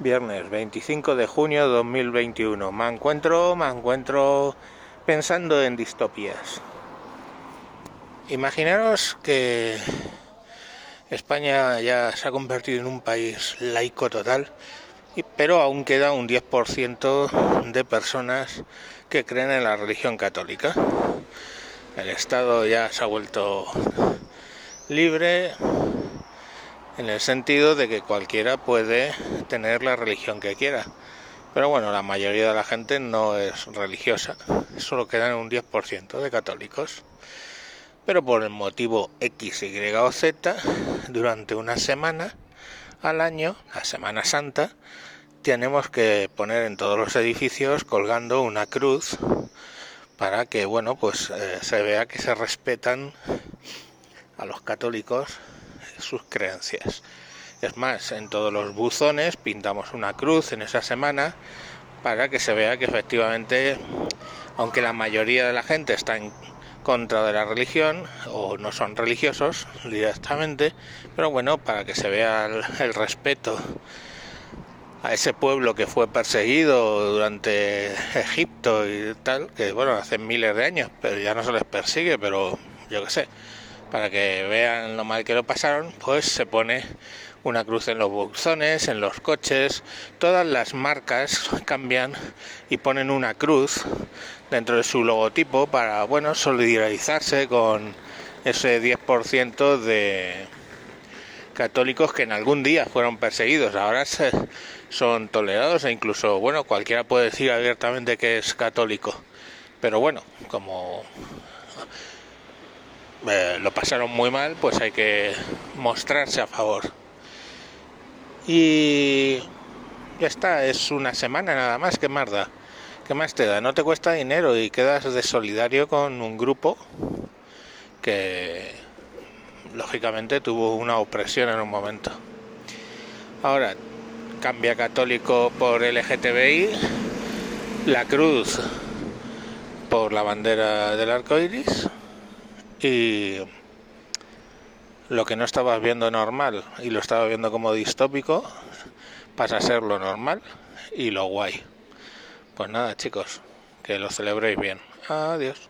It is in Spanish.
Viernes 25 de junio de 2021. Me encuentro, me encuentro pensando en distopías. Imaginaros que España ya se ha convertido en un país laico total, pero aún queda un 10% de personas que creen en la religión católica. El Estado ya se ha vuelto libre, en el sentido de que cualquiera puede tener la religión que quiera. Pero bueno, la mayoría de la gente no es religiosa, solo quedan un 10% de católicos. Pero por el motivo X, Y o Z, durante una semana al año, la Semana Santa, tenemos que poner en todos los edificios colgando una cruz para que bueno pues eh, se vea que se respetan a los católicos sus creencias. Es más, en todos los buzones pintamos una cruz en esa semana para que se vea que efectivamente, aunque la mayoría de la gente está en contra de la religión o no son religiosos directamente, pero bueno, para que se vea el, respeto a ese pueblo que fue perseguido durante Egipto y tal, que bueno, hace miles de años, pero ya no se les persigue, pero yo qué sé, para que vean lo mal que lo pasaron, pues se pone una cruz en los buzones, en los coches, todas las marcas cambian y ponen una cruz dentro de su logotipo para, bueno, solidarizarse con ese 10% de católicos que en algún día fueron perseguidos, ahora son tolerados e incluso, bueno, cualquiera puede decir abiertamente que es católico. Pero bueno, como eh, lo pasaron muy mal, pues hay que mostrarse a favor. Y ya está, es una semana nada más, ¿qué más? ¿Qué más te da? No te cuesta dinero y quedas de solidario con un grupo que lógicamente tuvo una opresión en un momento. Ahora, cambia católico por LGTBI, la cruz por la bandera del arco iris y lo que no estabas viendo normal y lo estaba viendo como distópico pasa a ser lo normal y lo guay. Pues nada chicos, que lo celebréis bien. Adiós.